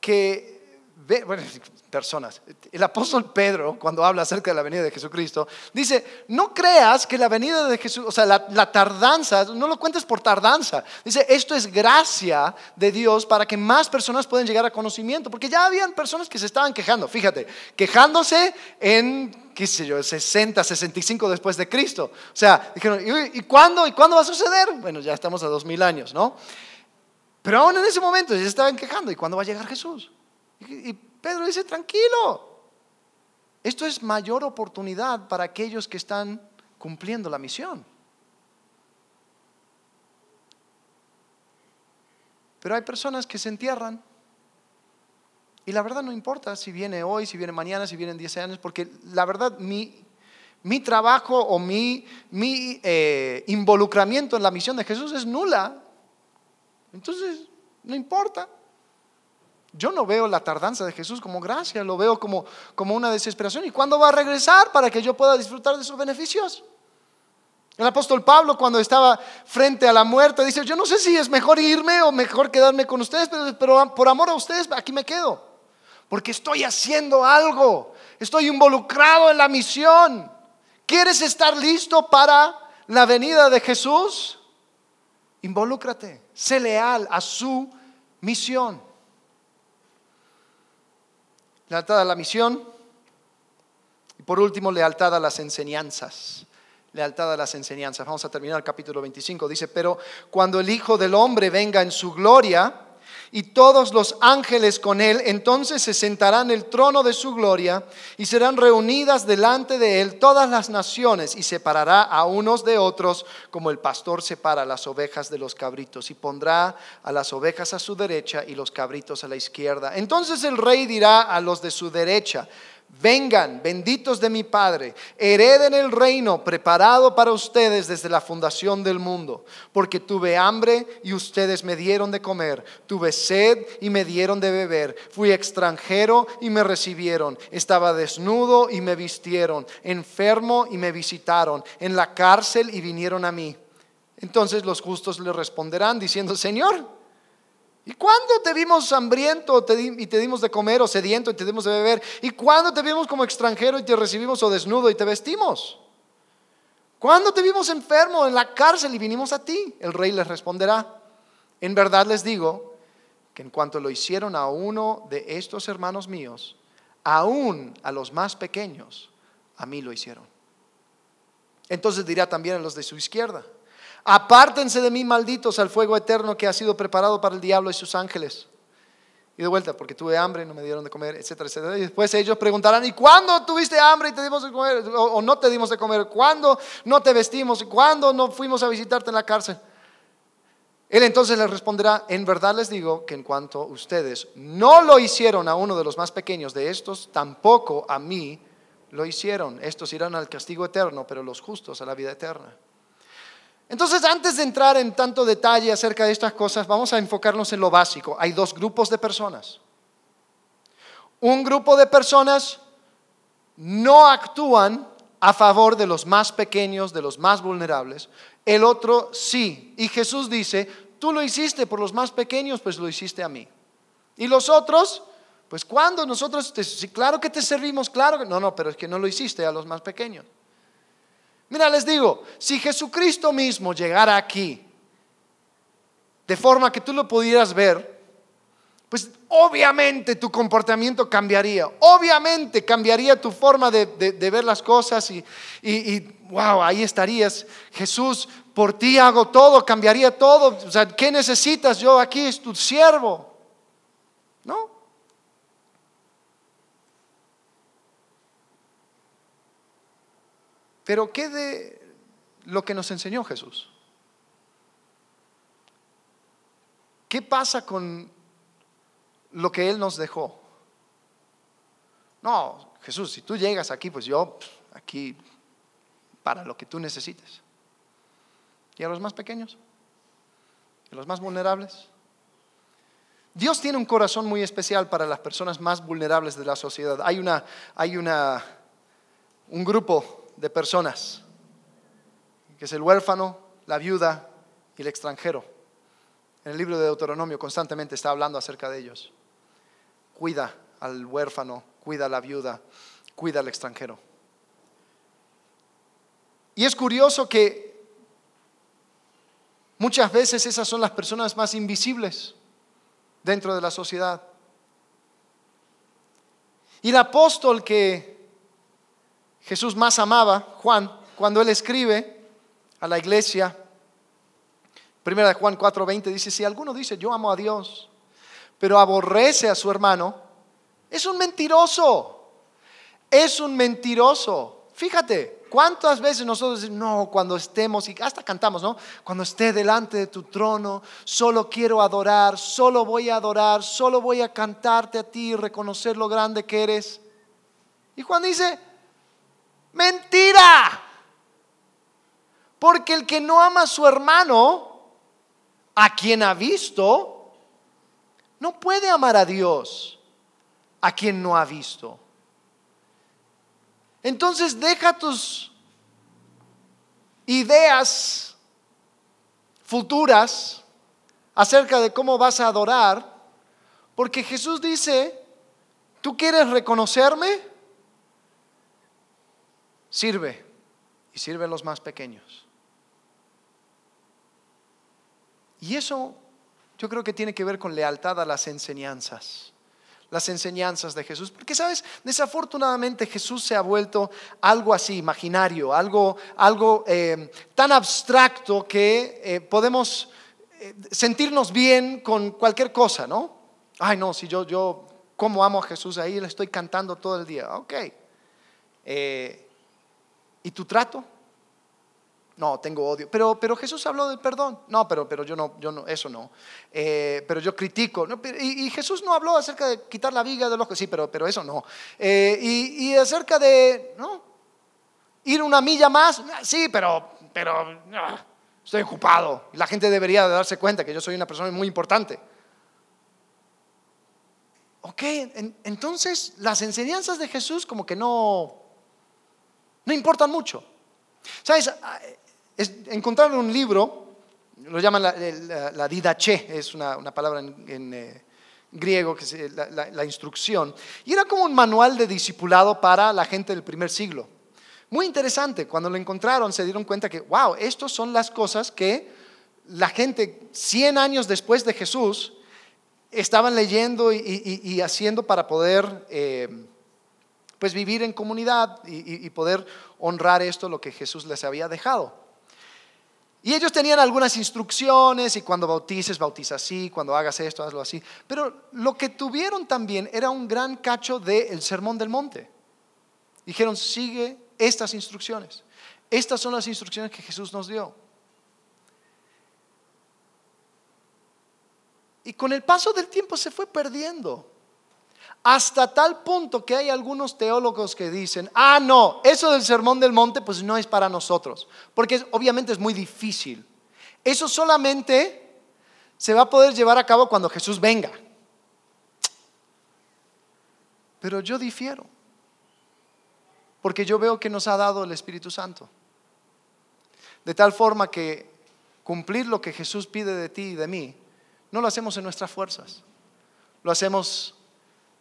que, bueno, [laughs] personas. El apóstol Pedro, cuando habla acerca de la venida de Jesucristo, dice, no creas que la venida de Jesús, o sea, la, tardanza, no lo cuentes por tardanza. Dice, esto es gracia de Dios para que más personas puedan llegar a conocimiento, porque ya habían personas que se estaban quejando, fíjate, quejándose en, qué sé yo, 60, 65 después de Cristo. O sea, dijeron, ¿y, cuándo? ¿Y cuándo va a suceder? Bueno, ya estamos a dos mil años, ¿no? Pero aún en ese momento ya estaban quejando, ¿y cuándo va a llegar Jesús? y Pedro dice, tranquilo. Esto es mayor oportunidad para aquellos que están cumpliendo la misión. Pero hay personas que se entierran. Y la verdad no importa si viene hoy, si viene mañana, si vienen 10 años, porque la verdad mi, mi trabajo o mi, mi eh, involucramiento en la misión de Jesús es nula. Entonces, no importa. Yo no veo la tardanza de Jesús como gracia, lo veo como, como una desesperación. ¿Y cuándo va a regresar para que yo pueda disfrutar de sus beneficios? El apóstol Pablo cuando estaba frente a la muerte dice, yo no sé si es mejor irme o mejor quedarme con ustedes, pero, pero por amor a ustedes aquí me quedo. Porque estoy haciendo algo, estoy involucrado en la misión. ¿Quieres estar listo para la venida de Jesús? Involúcrate, sé leal a su misión lealtad a la misión y por último lealtad a las enseñanzas. Lealtad a las enseñanzas. Vamos a terminar el capítulo 25. Dice, pero cuando el Hijo del Hombre venga en su gloria y todos los ángeles con él, entonces se sentarán en el trono de su gloria y serán reunidas delante de él todas las naciones y separará a unos de otros como el pastor separa las ovejas de los cabritos y pondrá a las ovejas a su derecha y los cabritos a la izquierda. Entonces el rey dirá a los de su derecha, Vengan, benditos de mi Padre, hereden el reino preparado para ustedes desde la fundación del mundo, porque tuve hambre y ustedes me dieron de comer, tuve sed y me dieron de beber, fui extranjero y me recibieron, estaba desnudo y me vistieron, enfermo y me visitaron, en la cárcel y vinieron a mí. Entonces los justos le responderán diciendo, Señor, ¿Y cuándo te vimos hambriento y te dimos de comer o sediento y te dimos de beber? ¿Y cuándo te vimos como extranjero y te recibimos o desnudo y te vestimos? ¿Cuándo te vimos enfermo en la cárcel y vinimos a ti? El rey les responderá, en verdad les digo que en cuanto lo hicieron a uno de estos hermanos míos, aún a los más pequeños, a mí lo hicieron. Entonces dirá también a los de su izquierda, apártense de mí, malditos, al fuego eterno que ha sido preparado para el diablo y sus ángeles. Y de vuelta, porque tuve hambre, no me dieron de comer, etcétera, etcétera. Y después ellos preguntarán, ¿y cuándo tuviste hambre y te dimos de comer? O, no te dimos de comer. ¿Cuándo no te vestimos? ¿Cuándo no fuimos a visitarte en la cárcel? Él entonces les responderá, en verdad les digo que en cuanto ustedes no lo hicieron a uno de los más pequeños de estos, tampoco a mí lo hicieron. Estos irán al castigo eterno, pero los justos a la vida eterna. Entonces, antes de entrar en tanto detalle acerca de estas cosas, vamos a enfocarnos en lo básico. Hay dos grupos de personas. Un grupo de personas no actúan a favor de los más pequeños, de los más vulnerables. El otro sí. Y Jesús dice, tú lo hiciste por los más pequeños, pues lo hiciste a mí. Y los otros, pues cuando nosotros, claro que te servimos, claro que no, no, pero es que no lo hiciste a los más pequeños. Mira, les digo, si Jesucristo mismo llegara aquí, de forma que tú lo pudieras ver, pues obviamente tu comportamiento cambiaría, obviamente cambiaría tu forma de, ver las cosas y, y, wow, ahí estarías, Jesús, por ti hago todo, cambiaría todo, o sea, ¿qué necesitas? Yo aquí es tu siervo, ¿no? Pero ¿qué de lo que nos enseñó Jesús? ¿Qué pasa con lo que Él nos dejó? No, Jesús, si tú llegas aquí, pues yo aquí para lo que tú necesites. ¿Y a los más pequeños? ¿Y a los más vulnerables? Dios tiene un corazón muy especial para las personas más vulnerables de la sociedad. Hay una, hay una, un grupo de personas, que es el huérfano, la viuda y el extranjero. En el libro de Deuteronomio constantemente está hablando acerca de ellos. Cuida al huérfano, cuida a la viuda, cuida al extranjero. Y es curioso que muchas veces esas son las personas más invisibles dentro de la sociedad. Y el apóstol que Jesús más amaba, Juan, cuando él escribe a la iglesia, primera de Juan 4:20 dice, si alguno dice, yo amo a Dios, pero aborrece a su hermano, es un mentiroso, es un mentiroso. Fíjate, ¿cuántas veces nosotros decimos, no, cuando estemos, y hasta cantamos, ¿no? Cuando esté delante de tu trono, solo quiero adorar, solo voy a adorar, solo voy a cantarte a ti y reconocer lo grande que eres. Y Juan dice, Mentira. Porque el que no ama a su hermano, a quien ha visto, no puede amar a Dios, a quien no ha visto. Entonces deja tus ideas futuras acerca de cómo vas a adorar, porque Jesús dice, ¿tú quieres reconocerme? Sirve y sirve a los más pequeños. Y eso yo creo que tiene que ver con lealtad a las enseñanzas, las enseñanzas de Jesús. Porque, ¿sabes? Desafortunadamente Jesús se ha vuelto algo así, imaginario, algo, algo eh, tan abstracto que eh, podemos eh, sentirnos bien con cualquier cosa, ¿no? Ay, no, si yo, yo, ¿cómo amo a Jesús ahí? Le estoy cantando todo el día. Ok. ¿Y tu trato? No, tengo odio. Pero, pero Jesús habló del perdón. No, pero, pero yo no, yo no, eso no. Eh, pero yo critico. y, Jesús no habló acerca de quitar la viga del ojo. Sí, pero, pero eso no. y, y, acerca de, ¿no? Ir una milla más. Sí, pero, pero, estoy ocupado. La gente debería darse cuenta que yo soy una persona muy importante. Ok, entonces las enseñanzas de Jesús como que no, no importan mucho. ¿Sabes? Encontrar un libro, lo llaman la, didache, es una, palabra en, eh, griego, que es la, la, instrucción, y era como un manual de discipulado para la gente del primer siglo. Muy interesante, cuando lo encontraron se dieron cuenta que, wow, estas son las cosas que la gente 100 años después de Jesús estaban leyendo y, haciendo para poder eh, pues vivir en comunidad y, poder honrar esto, lo que Jesús les había dejado. Y ellos tenían algunas instrucciones y cuando bautices, bautiza así, cuando hagas esto, hazlo así. Pero lo que tuvieron también era un gran cacho del Sermón del Monte. Dijeron, sigue estas instrucciones. Estas son las instrucciones que Jesús nos dio. Y con el paso del tiempo se fue perdiendo. Hasta tal punto que hay algunos teólogos que dicen, ah, no, eso del sermón del monte pues no es para nosotros, porque obviamente es muy difícil. Eso solamente se va a poder llevar a cabo cuando Jesús venga. Pero yo difiero porque yo veo que nos ha dado el Espíritu Santo. De tal forma que cumplir lo que Jesús pide de ti y de mí, no lo hacemos en nuestras fuerzas, lo hacemos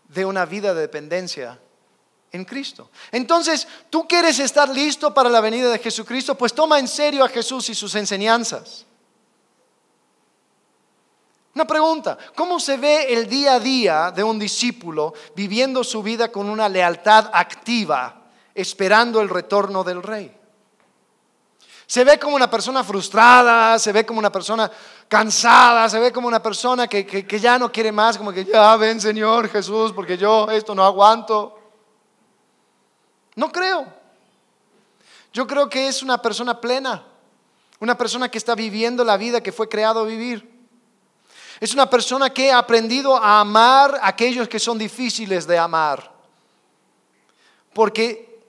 de una vida de dependencia en Cristo. Entonces, tú quieres estar listo para la venida de Jesucristo, pues toma en serio a Jesús y sus enseñanzas. Una pregunta, ¿cómo se ve el día a día de un discípulo viviendo su vida con una lealtad activa esperando el retorno del rey. Se ve como una persona frustrada, se ve como una persona cansada, se ve como una persona que, ya no quiere más, como que ya ven Señor Jesús, porque yo esto no aguanto. No creo. Yo creo que es una persona plena, una persona que está viviendo la vida que fue creado vivir. Es una persona que ha aprendido a amar a aquellos que son difíciles de amar. Porque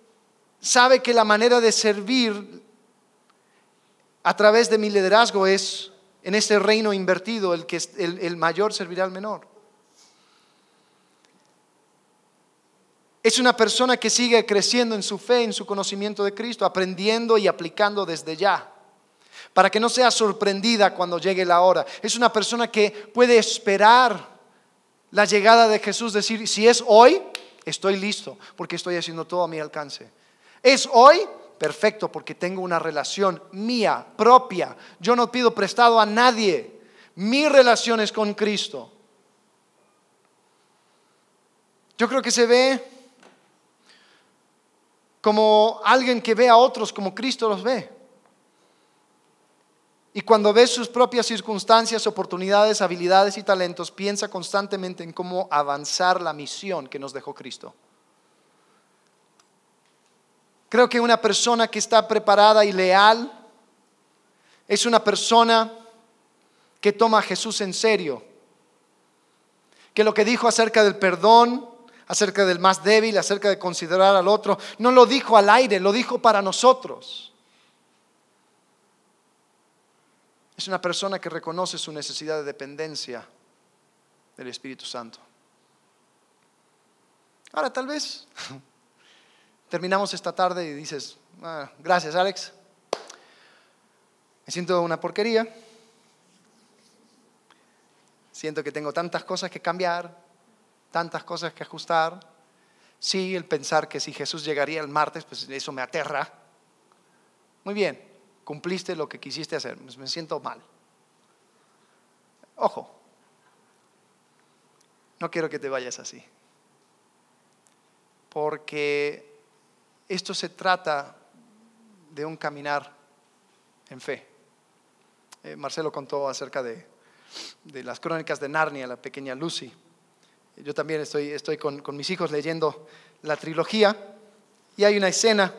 sabe que la manera de servir a través de mi liderazgo es en este reino invertido, el que el mayor servirá al menor. Es una persona que sigue creciendo en su fe, en su conocimiento de Cristo, aprendiendo y aplicando desde ya, para que no sea sorprendida cuando llegue la hora. Es una persona que puede esperar la llegada de Jesús, decir, si es hoy, estoy listo, porque estoy haciendo todo a mi alcance. ¿Es hoy? Perfecto, porque tengo una relación mía, propia. Yo no pido prestado a nadie. Mi relación es con Cristo. Yo creo que se ve como alguien que ve a otros como Cristo los ve. Y cuando ve sus propias circunstancias, oportunidades, habilidades y talentos, piensa constantemente en cómo avanzar la misión que nos dejó Cristo. Creo que una persona que está preparada y leal es una persona que toma a Jesús en serio. Que lo que dijo acerca del perdón, acerca del más débil, acerca de considerar al otro, no lo dijo al aire, lo dijo para nosotros. Es una persona que reconoce su necesidad de dependencia del Espíritu Santo. Ahora, tal vez [laughs] terminamos esta tarde y dices, ah, gracias Alex, me siento una porquería, siento que tengo tantas cosas que cambiar, tantas cosas que ajustar. Sí, el pensar que si Jesús llegaría el martes, pues eso me aterra. Muy bien, cumpliste lo que quisiste hacer, me siento mal. Ojo, no quiero que te vayas así, porque esto se trata de un caminar en fe. Eh, Marcelo contó acerca de, las crónicas de Narnia, la pequeña Lucy. Yo también estoy, con, mis hijos leyendo la trilogía y hay una escena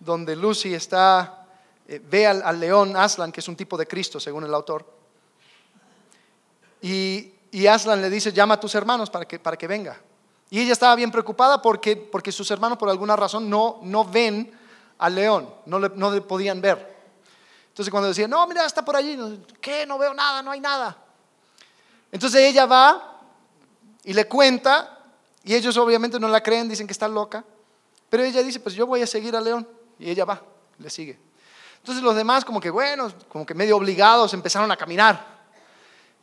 donde Lucy está, eh, ve al, al, león Aslan, que es un tipo de Cristo, según el autor, y, y Aslan le dice, llama a tus hermanos para que, para que venga. Y ella estaba bien preocupada porque, porque sus hermanos por alguna razón no, no ven al león, no le, no podían ver. Entonces cuando decía, no, mira, está por allí, ¿qué? No veo nada, no hay nada. Entonces ella va y le cuenta, y ellos obviamente no la creen, dicen que está loca, pero ella dice, pues yo voy a seguir al león, y ella va, le sigue. Entonces los demás como que, bueno, como que medio obligados empezaron a caminar.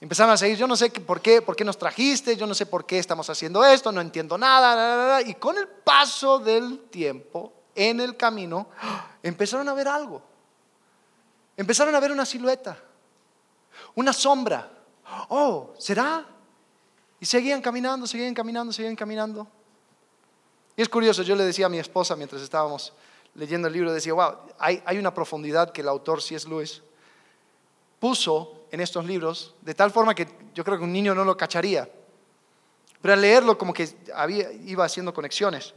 Empezaron a seguir, yo no sé por qué, por qué nos trajiste, yo no sé por qué estamos haciendo esto, no entiendo nada. Y con el paso del tiempo, en el camino, [gasps] empezaron a ver algo. Empezaron a ver una silueta, una sombra. Oh, ¿será? Y seguían caminando, seguían caminando, seguían caminando. Y es curioso, yo le decía a mi esposa mientras estábamos leyendo el libro, decía, wow, hay, hay una profundidad que el autor C.S. Lewis puso en estos libros, de tal forma que yo creo que un niño no lo cacharía. Pero al leerlo como que había, iba haciendo conexiones.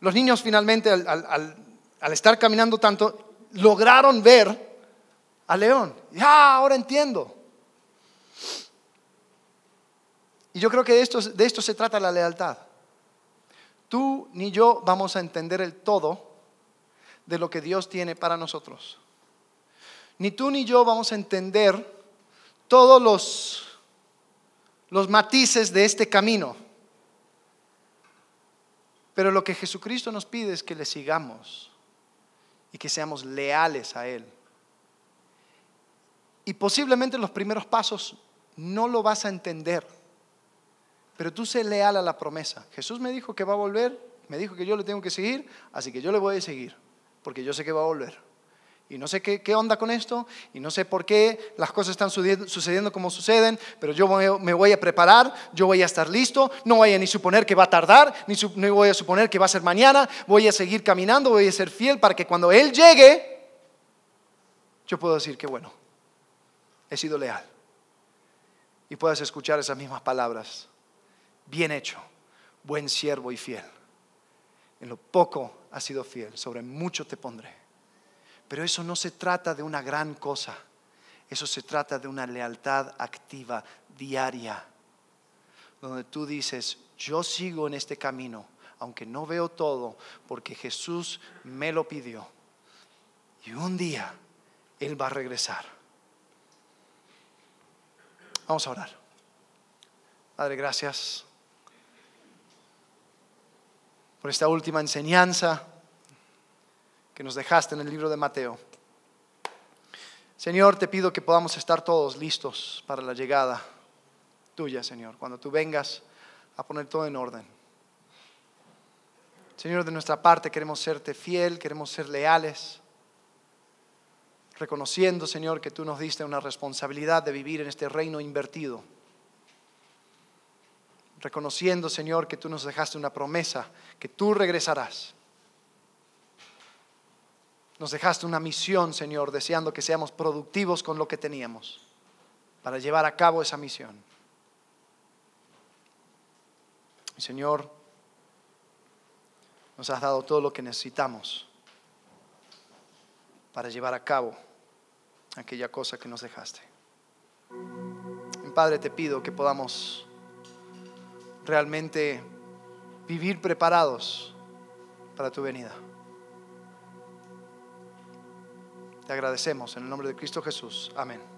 Los niños finalmente, al, al, al estar caminando tanto, lograron ver al león. Ya, ahora entiendo. Y yo creo que de esto, de esto se trata la lealtad. Tú ni yo vamos a entender el todo de lo que Dios tiene para nosotros. Ni tú ni yo vamos a entender todos los, matices de este camino. Pero lo que Jesucristo nos pide es que le sigamos y que seamos leales a Él. Y posiblemente en los primeros pasos no lo vas a entender, pero tú sé leal a la promesa. Jesús me dijo que va a volver, me dijo que yo le tengo que seguir, así que yo le voy a seguir, porque yo sé que va a volver. Y no sé qué, qué, onda con esto, y no sé por qué las cosas están sucediendo como suceden, pero yo me voy a preparar, yo voy a estar listo, no voy a ni suponer que va a tardar, ni no voy a suponer que va a ser mañana, voy a seguir caminando, voy a ser fiel para que cuando Él llegue, yo puedo decir que bueno, he sido leal. Y puedas escuchar esas mismas palabras. Bien hecho, buen siervo y fiel. En lo poco has sido fiel, sobre mucho te pondré. Pero eso no se trata de una gran cosa, eso se trata de una lealtad activa, diaria, donde tú dices, yo sigo en este camino, aunque no veo todo, porque Jesús me lo pidió. Y un día Él va a regresar. Vamos a orar. Padre, gracias por esta última enseñanza que nos dejaste en el libro de Mateo. Señor, te pido que podamos estar todos listos para la llegada tuya, Señor, cuando tú vengas a poner todo en orden. Señor, de nuestra parte queremos serte fiel, queremos ser leales, reconociendo, Señor, que tú nos diste una responsabilidad de vivir en este reino invertido. Reconociendo, Señor, que tú nos dejaste una promesa, que tú regresarás nos dejaste una misión, Señor, deseando que seamos productivos con lo que teníamos para llevar a cabo esa misión. Señor, nos has dado todo lo que necesitamos para llevar a cabo aquella cosa que nos dejaste. Padre, te pido que podamos realmente vivir preparados para tu venida. Te agradecemos en el nombre de Cristo Jesús. Amén.